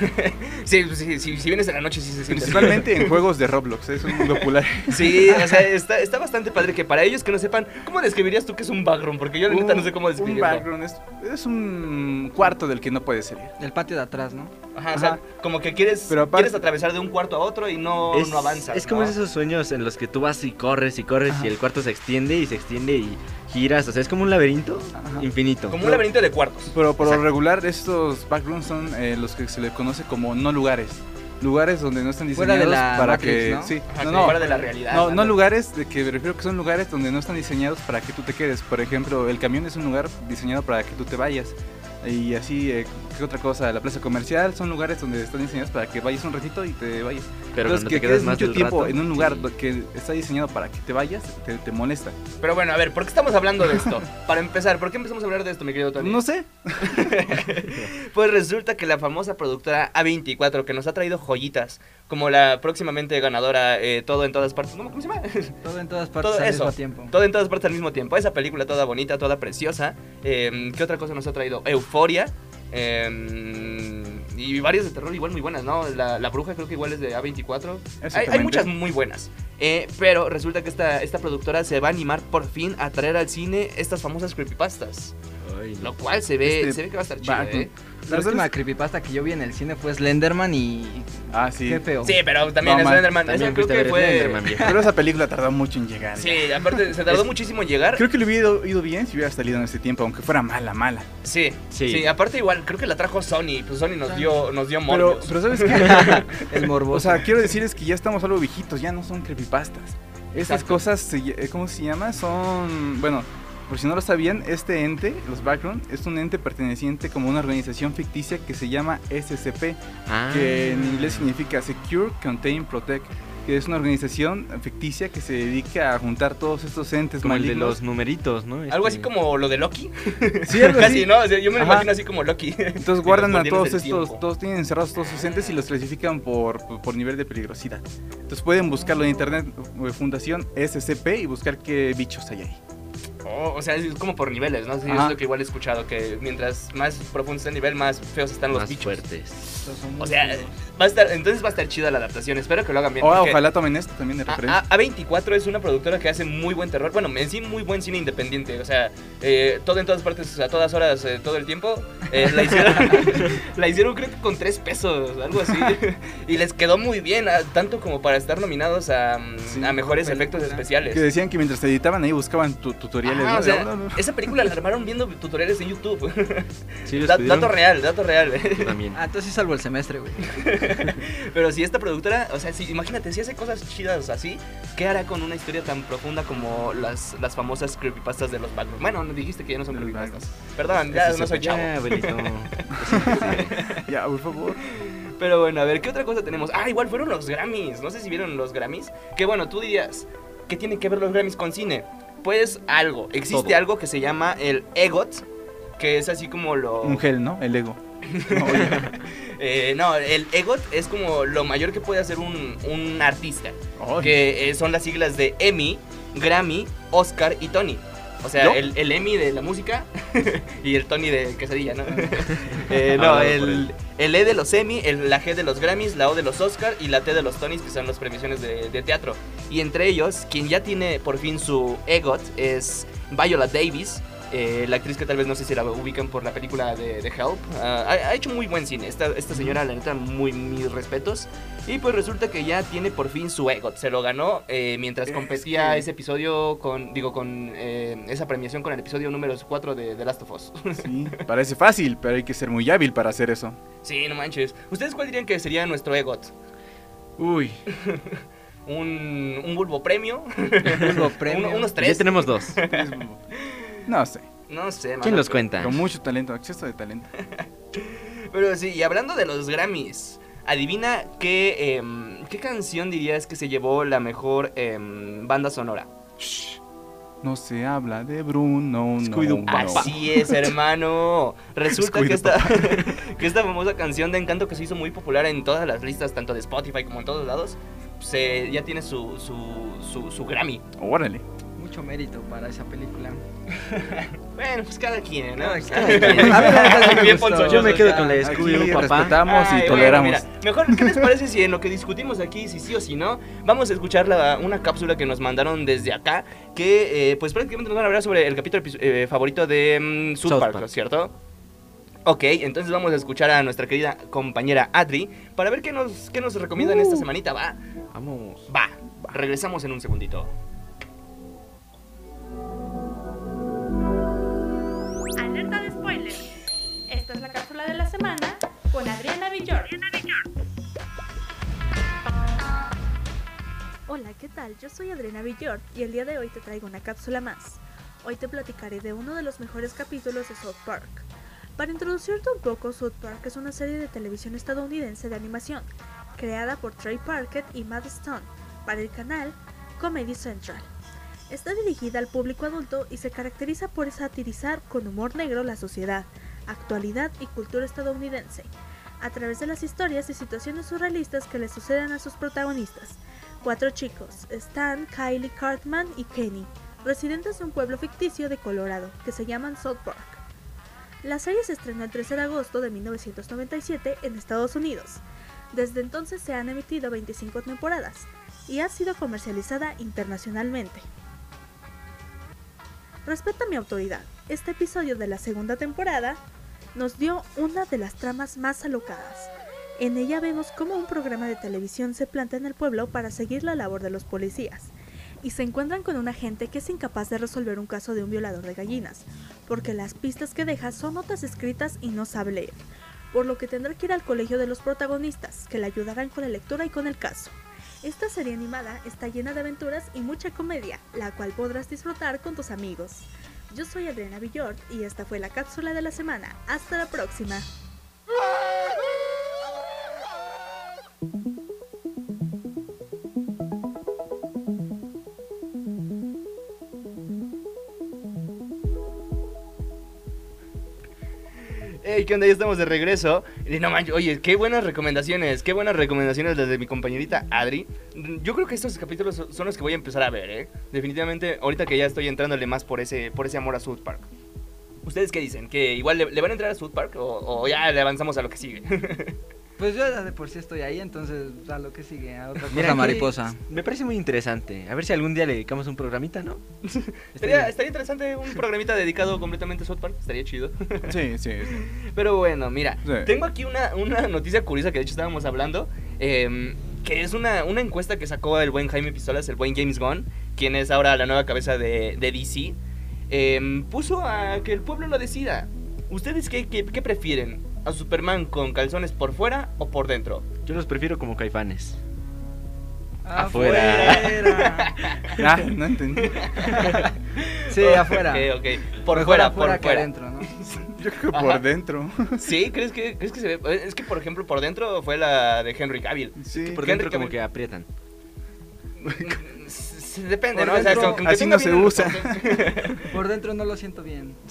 Sí, sí, sí, si vienes en la noche sí se siente. Principalmente en juegos de Roblox, ¿eh? es muy popular. Sí, o sea, está, está bastante padre que para ellos que no sepan, ¿cómo describirías tú que es un backroom? Porque yo la neta no sé cómo Un describirlo. background es, es un cuarto del que no puedes salir. El patio de atrás, ¿no? Ajá, o sea, como que quieres, Pero aparte- quieres atravesar de un cuarto a otro y no, es, no avanzas. es como ¿no? esos sueños en los que tú vas y corres y corres y el cuarto se extiende y se extiende y giras. O sea, es como un laberinto infinito. Como un laberinto de cuartos. Pero por lo regular estos backrooms son eh, los que se les conoce como no lugares. Lugares donde no están Fuera de diseñados la para Matrix, que... ¿no? Sí, Ajá, no, no, fuera de la realidad, No, ¿no? no lugares de que me refiero que son lugares donde no están diseñados para que tú te quedes. Por ejemplo, el camión es un lugar diseñado para que tú te vayas. Y así, eh, ¿qué otra cosa? La plaza comercial son lugares donde están diseñados para que vayas un ratito y te vayas. Pero Entonces, que te quedas quedes más mucho del tiempo rato, en un lugar sí. que está diseñado para que te vayas, te, te molesta. Pero bueno, a ver, ¿por qué estamos hablando de esto? Para empezar, ¿por qué empezamos a hablar de esto, mi querido Tony? No sé. Pues resulta que la famosa productora A24, que nos ha traído joyitas, como la próximamente ganadora eh, Todo en todas partes. ¿Cómo, cómo se llama? Todo en todas partes Todo al eso. mismo tiempo. Todo en todas partes al mismo tiempo. Esa película toda bonita, toda preciosa. Eh, ¿Qué otra cosa nos ha traído? Euforia. Eh, y varias de terror igual muy buenas, ¿no? La, la bruja creo que igual es de A24. Hay, hay muchas muy buenas. Eh, pero resulta que esta, esta productora se va a animar por fin a traer al cine estas famosas creepypastas. Ay, no. Lo cual se ve, Este se ve que va a estar chido. ¿eh? La última creepypasta que yo vi en el cine fue Slenderman y... Ah, sí. Qué feo. Sí, pero también No, Slenderman. también Esa creo que ver fue. Slenderman, viejo. Pero esa película tardó mucho en llegar. ya. Sí, aparte se tardó muchísimo en llegar. Creo que le hubiera ido, ido bien si hubiera salido en ese tiempo, aunque fuera mala, mala. Sí, sí, Sí. aparte igual, creo que la trajo Sony, pues Sony nos dio, nos dio Pero, Morbius. pero ¿sabes qué? El morboso. o sea, quiero decir es que ya estamos algo viejitos, ya no son creepypastas. Estas Exacto. cosas, eh, ¿cómo se llama? Son, bueno, por si no lo sabían, este ente, los background, es un ente perteneciente como a una organización ficticia que se llama SCP, Ah. que en inglés significa Secure, Contain, Protect. que es una organización ficticia que se dedica a juntar todos estos entes Como el de los numeritos, ¿no? Algo Este- así como lo de Loki. Sí, algo Casi, así. ¿no? O sea, yo me lo imagino así como Loki. Entonces guardan a todos estos, tiempo. todos tienen encerrados todos sus entes y los clasifican por, por nivel de peligrosidad. Entonces pueden buscarlo en internet, eh, Fundación SCP, y buscar qué bichos hay ahí. Oh, o sea, es como por niveles, ¿no? Sí, es lo que igual he escuchado, que mientras más profundo está el nivel, más feos están los Más bichos. fuertes. O sea, va a estar, entonces va a estar chida la adaptación. Espero que lo hagan bien. O, porque- ojalá tomen esto también de A- referencia. A, 24 es una productora que hace muy buen terror. Bueno, en sí, muy buen cine independiente. O sea, eh, todo en todas partes, a todas horas, eh, todo el tiempo. Eh, la, hicieron, la hicieron, creo que con 3 pesos, algo así. y les quedó muy bien, ah, tanto como para estar nominados a, mm, a mejores efectos especiales. Que decían que mientras editaban ahí buscaban tu- tutoriales. Ah, ¿no? o sea, No, no, no. esa película la armaron viendo tutoriales en YouTube. Sí, Da- dato real, dato real. También. Ah, entonces sí salvo el semestre, güey. Pero si esta productora, o sea, si, imagínate, si hace cosas chidas así, ¿qué hará con una historia tan profunda como las, las famosas creepypastas de los Backrooms? Bueno, no dijiste que ya no son creepypastas. Perdón, ya no soy chavo. Ya, por favor. Pero bueno, a ver, ¿qué otra cosa tenemos? Ah, igual fueron los Grammys. No sé si vieron los Grammys. Que bueno, tú dirías, ¿qué tienen que ver los Grammys con cine? Pues algo. Existe Todo. algo que se llama el EGOT, que es así como lo... Un gel, ¿no? El ego. Eh, no, el EGOT es como lo mayor que puede hacer un, un artista. Que eh, son las siglas de Emmy, Grammy, Oscar y Tony. O sea, el, el Emmy de la música y el Tony de quesadilla, ¿no? Eh, no, el, el E de los Emmy, el- la G de los Grammys, la O de los Oscar y la T de los Tonys, que son las premiaciones de, de teatro. Y entre ellos, quien ya tiene por fin su EGOT es Viola Davis. Eh, la actriz que tal vez no sé si la ubican por la película de, de Help. Ah, ha, ha hecho muy buen cine. Esta, esta señora, la neta, muy mis respetos. Y pues resulta que ya tiene por fin su EGOT. Se lo ganó eh, mientras Es competía que- ese episodio con, digo, con eh, esa premiación con el episodio número 4 de The Last of Us. Sí, parece fácil, pero hay que ser muy hábil para hacer eso. sí, no manches. ¿Ustedes cuál dirían que sería nuestro EGOT? Uy. un, un bulbo premio. Bulbo premio. Uno- unos Ya tres. tenemos dos. No sé. No sé, ¿Quién mano, los pero- cuenta? Con mucho talento, exceso de talento. Pero sí, y hablando de los Grammys, adivina qué, em, qué canción dirías que se llevó la mejor em, banda sonora. No se habla de Bruno, no, no. Así es, hermano. Resulta que esta, que esta famosa canción de Encanto que se hizo muy popular en todas las listas, tanto de Spotify como en todos lados, se, ya tiene su, su, su, su Grammy. Órale. Mucho mérito para esa película. Bueno, pues cada quien, ¿no? Cada quien. A mí la neta sí me Bien gustó. ponzoñosos Yo me quedo ya. con la Scooby-Doo, papá. respetamos Ay, y bueno, toleramos. mira, mejor, ¿qué les parece si en lo que discutimos aquí, si sí o si no, vamos a escuchar la- una cápsula que nos mandaron desde acá, que eh, pues prácticamente nos van a hablar sobre el capítulo epi- eh, favorito de mm, South, South Park, Park. ¿cierto? Ok, entonces vamos a escuchar a nuestra querida compañera Adri para ver qué nos, qué nos recomiendan Uh. esta semanita, ¿va? Vamos. Va, regresamos en un segundito. Esta es la cápsula de la semana con Adriana Villor. Hola, ¿qué tal? Yo soy Adriana Villord y el día de hoy te traigo una cápsula más. Hoy te platicaré de uno de los mejores capítulos de South Park. Para introducirte un poco, South Park es una serie de televisión estadounidense de animación, creada por Trey Parkett y Matt Stone para el canal Comedy Central. Está dirigida al público adulto y se caracteriza por satirizar con humor negro la sociedad, actualidad y cultura estadounidense, a través de las historias y situaciones surrealistas que le suceden a sus protagonistas. Cuatro chicos, Stan, Kylie, Cartman y Kenny, residentes de un pueblo ficticio de Colorado, que se llaman South Park. La serie se estrenó el 13 de agosto de 1997 en Estados Unidos. Desde entonces se han emitido 25 temporadas y ha sido comercializada internacionalmente. Respeta mi autoridad, este episodio de la segunda temporada nos dio una de las tramas más alocadas. En ella vemos cómo un programa de televisión se planta en el pueblo para seguir la labor de los policías, y se encuentran con un agente que es incapaz de resolver un caso de un violador de gallinas, porque las pistas que deja son notas escritas y no sabe leer, por lo que tendrá que ir al colegio de los protagonistas, que le ayudarán con la lectura y con el caso. Esta serie animada está llena de aventuras y mucha comedia, la cual podrás disfrutar con tus amigos. Yo soy Adriana Villord y esta fue la cápsula de la semana. Hasta la próxima. Hey, ¿qué onda? Ya estamos de regreso. Y no manches, oye, qué buenas recomendaciones, qué buenas recomendaciones las de mi compañerita Adri. Yo creo que estos capítulos son- los que voy a empezar a ver, ¿eh? Definitivamente, ahorita que ya estoy entrándole más por ese, por ese amor a South Park. ¿Ustedes qué dicen? ¿Que igual le, le van a entrar a South Park o, o ya le avanzamos a lo que sigue? Pues yo ya de por sí estoy ahí, entonces a lo que sigue, a otra cosa Mira, mariposa. Me parece muy interesante. A ver si algún día le dedicamos un programita, ¿no? Estaría, estaría interesante un programita dedicado completamente a South Park. Estaría chido. Sí, sí, sí. Pero bueno, mira, Sí. tengo aquí una, una noticia curiosa que de hecho estábamos hablando. em, que es una, una encuesta que sacó el buen Jaime Pistolas, el buen James Gunn, quien es ahora la nueva cabeza de, de DC. em, puso a que el pueblo lo decida. ¿Ustedes qué, qué, qué prefieren? ¿A Superman con calzones por fuera o por dentro? Yo los prefiero como caifanes. Afuera. Ah, no entendí. Sí, afuera. Ok, ok. Por Mejor fuera, afuera por que fuera. adentro, ¿no? Yo creo que Ajá. por dentro. ¿Sí? ¿Crees que, ¿Crees que se ve? Es que, por ejemplo, por dentro fue la de Henry Cavill. Sí. Por Henry dentro como Cavill- que aprietan. Depende, Por ¿no? O sea, dentro, que así no se usa. Por dentro no lo siento bien.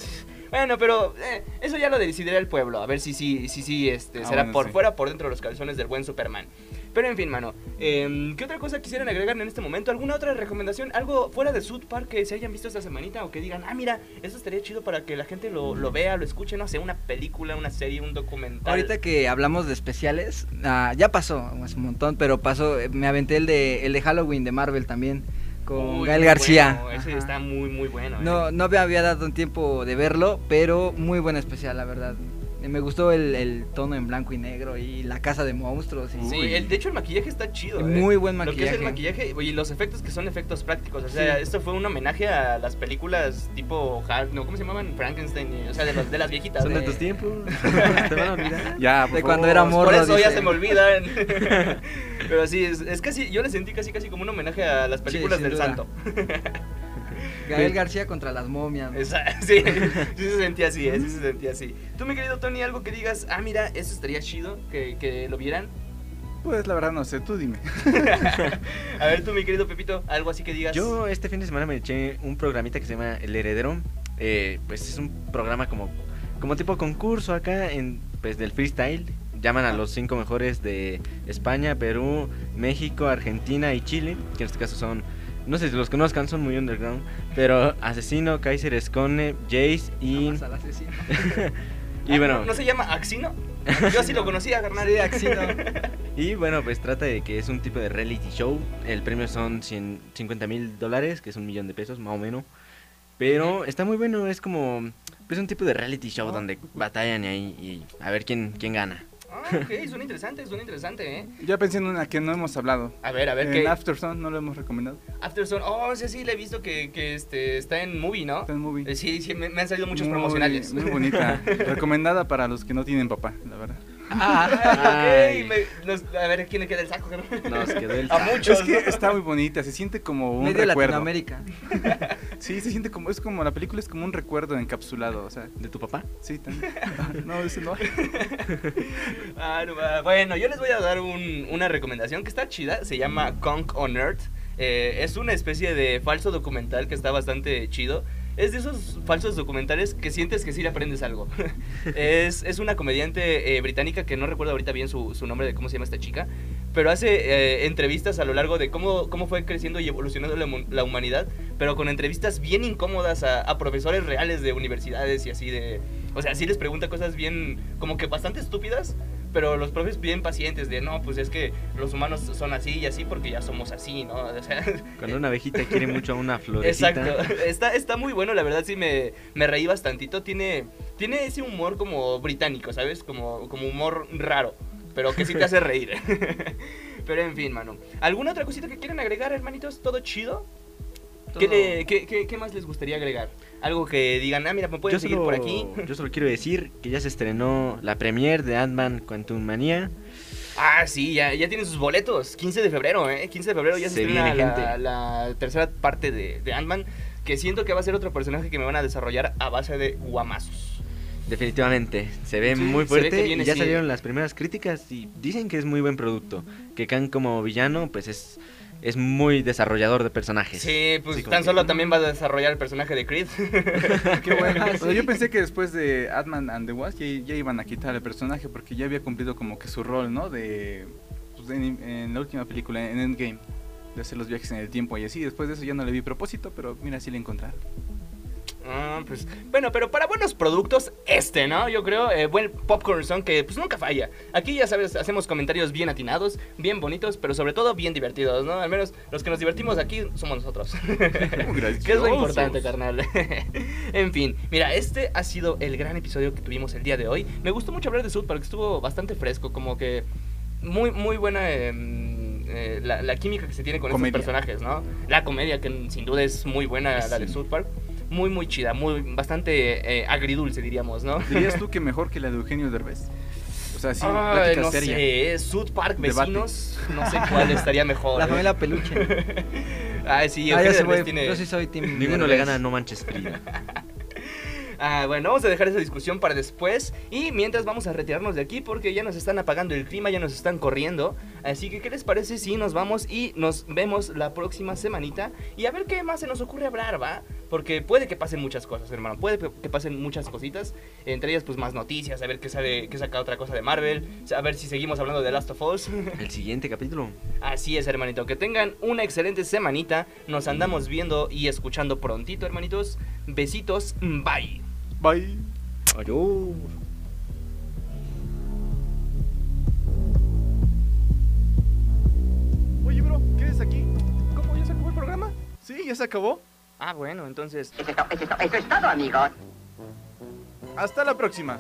Bueno, pero eh, eso ya lo decidirá el pueblo. A ver si sí, si, sí, este, Ah, será bueno, por sí. fuera por dentro de los calzones del buen Superman. Pero en fin, mano. em, ¿Qué otra cosa quisieran agregar en este momento? ¿Alguna otra recomendación? ¿Algo fuera de South Park que se hayan visto esta semanita? O que digan, ah, mira, eso estaría chido para que la gente lo, lo vea, lo escuche, no sé, una película, una serie, un documental. Ahorita que hablamos de especiales, ah, ya pasó un montón, pero pasó, eh, me aventé el de, el de Halloween de Marvel también, con Uy, Gael García. bueno, Ese está muy, muy bueno. eh. No, no me había dado un tiempo de verlo, pero muy buen especial, la verdad. Eh, Me gustó el, el tono en blanco y negro y la casa de monstruos. Y, Sí, el, de hecho el maquillaje está chido. ¿eh? Muy buen Lo que es el maquillaje. maquillaje y los efectos que son efectos prácticos. O sea, Sí. esto fue un homenaje a las películas tipo, Har- no, ¿cómo se llamaban? Frankenstein, y- o sea, de, los, de las viejitas. Son de de- tus tiempos. Te van a olvidar. Ya, por De cuando favor. era Por morro, eso ya se me olvidan. Pero sí, es, es casi, yo le sentí casi casi como un homenaje a las películas del duda. Santo. Gael García contra las momias. ¿no? Esa- sí, sí se sentía así, eh, sí se sentía así. Tú, mi querido Tony, algo que digas, ah, mira, eso estaría chido, que, que lo vieran. Pues la verdad no sé, tú dime. A ver, tú, mi querido Pepito, algo así que digas. Yo este fin de semana me eché un programita que se llama El Heredero. Eh, pues es un programa como, como tipo concurso acá en pues del freestyle. Llaman a los cinco mejores de España, Perú, México, Argentina y Chile, que en este caso son, no sé si los conozcan, son muy underground, pero Asesino, Kaiser Escone, Jace y... Vamos al asesino. y Ah, bueno, ¿no, ¿no se llama Axino? Yo así lo conocía, carnal. Sí, Axino. Y bueno, pues trata de que es un tipo de reality show. El premio son 150 mil dólares, que es un millón de pesos, más o menos. Pero está muy bueno, es como pues un tipo de reality show donde batallan y ahí y a ver quién, quién gana. Ah, ok, suena interesante, suena interesante, ¿eh? Ya pensé en una que no hemos hablado. A ver, a ver, En ¿qué? Aftersun no lo hemos recomendado. Aftersun, oh, sí, sí, le he visto que, que este, está en movie, ¿no? Está en movie. Eh, Sí, sí, me, me han salido muchos Muy- promocionales. Muy bonita. Recomendada para los que no tienen papá, la verdad. Ah, Ay. ok. me- nos- a ver, ¿quién le queda el saco? Nos quedó el A saco. muchos. Es que está muy bonita, se siente como un Medio recuerdo. Latinoamérica. Sí, se siente como, es como, la película es como un recuerdo encapsulado, o sea. ¿De tu papá? Sí, también. No, ese no. Ah, no va. Bueno, yo les voy a dar un- una recomendación que está chida. Se llama Conk on Earth. Eh, es una especie de falso documental que está bastante chido. Es de esos falsos documentales que sientes que sí le aprendes algo. es, es una comediante eh, británica que no recuerdo ahorita bien su, su nombre de cómo se llama esta chica. Pero hace eh, entrevistas a lo largo de cómo, cómo fue creciendo y evolucionando la, humanidad. Pero con entrevistas bien incómodas a, a profesores reales de universidades y así de... O sea, sí les pregunta cosas bien... Como que bastante estúpidas. Pero los profes bien pacientes de, no, pues es que los humanos son así y así porque ya somos así, ¿no? O sea, Cuando una abejita quiere mucho a una florecita. Exacto. Está, está muy bueno, la verdad sí me, me reí bastantito. Tiene, tiene ese humor como británico, ¿sabes? Como, como humor raro, pero que sí te hace reír. pero en fin, mano. ¿Alguna otra cosita que quieran agregar, hermanitos? ¿Todo chido? ¿Qué, Todo. le- qué- qué- qué más les gustaría agregar? Algo que digan, ah, mira, me pueden Yo seguir solo, por aquí. yo solo quiero decir que ya se estrenó la premiere de Ant-Man Quantum Manía. Ah, sí, ya, ya tienen sus boletos. 15 de febrero, ¿eh? 15 de febrero ya se, Se estrena la, tercera parte de, de Ant-Man. Que siento que va a ser otro personaje que me van a desarrollar a base de guamazos. Definitivamente, se ve Sí, muy ve fuerte viene, y ya sí. salieron las primeras críticas y dicen que es muy buen producto. Que Kang como villano, pues es es muy desarrollador de personajes. Sí, pues Sí, tan que- solo también va a desarrollar el personaje de Creed. Qué bueno. O sea, yo pensé que después de Ant-Man and the Wasp ya, ya iban a quitar el personaje porque ya había cumplido como que su rol, ¿no? De, pues, en, la última película, en Endgame, de hacer los viajes en el tiempo y así. Después de eso ya no le vi propósito, pero mira, sí le encontraron. Ah, pues, bueno, pero para buenos productos, este, ¿no? Yo creo, eh, buen popcorn son que pues nunca falla. Aquí ya sabes, hacemos comentarios bien atinados, bien bonitos, pero sobre todo bien divertidos, ¿no? Al menos los que nos divertimos aquí somos nosotros. que es lo importante, carnal. en fin, mira, este ha sido el gran episodio que tuvimos el día de hoy. Me gustó mucho hablar de South Park, estuvo bastante fresco, como que muy, muy buena em, eh, la, la química que se tiene con estos personajes, ¿no? La comedia, que sin duda es muy buena, la de Sí. South Park. Muy, muy chida, muy, bastante eh, agridulce, diríamos, ¿no? ¿Dirías tú que mejor que la de Eugenio Derbez? O sea, sí, plática no seria. sé, South Park Debate. Vecinos, no sé cuál estaría mejor. La ¿eh? familia Peluche. Ay, sí, Ah, Eugenio Derbez tiene... yo sí soy team Ninguno le Derbez. gana a No Manches Frida. Ah, bueno, vamos a dejar esa discusión para después. Y mientras vamos a retirarnos de aquí porque ya nos están apagando el clima, ya nos están corriendo. Así que, ¿qué les parece si nos vamos y nos vemos la próxima semanita? Y a ver qué más se nos ocurre hablar, ¿va? Porque puede que pasen muchas cosas, hermano. Puede que pasen muchas cositas. Entre ellas, pues más noticias, a ver qué sale, qué saca otra cosa de Marvel. A ver si seguimos hablando de Last of Us. El siguiente capítulo. Así es, hermanito. Que tengan una excelente semanita. Nos andamos viendo y escuchando prontito, hermanitos. Besitos. Bye. Bye. Adiós. Oye, bro, ¿qué es aquí? ¿Cómo ya se acabó el programa? Sí, ya se acabó. Ah, bueno, entonces. Eso es todo, amigos. Hasta la próxima.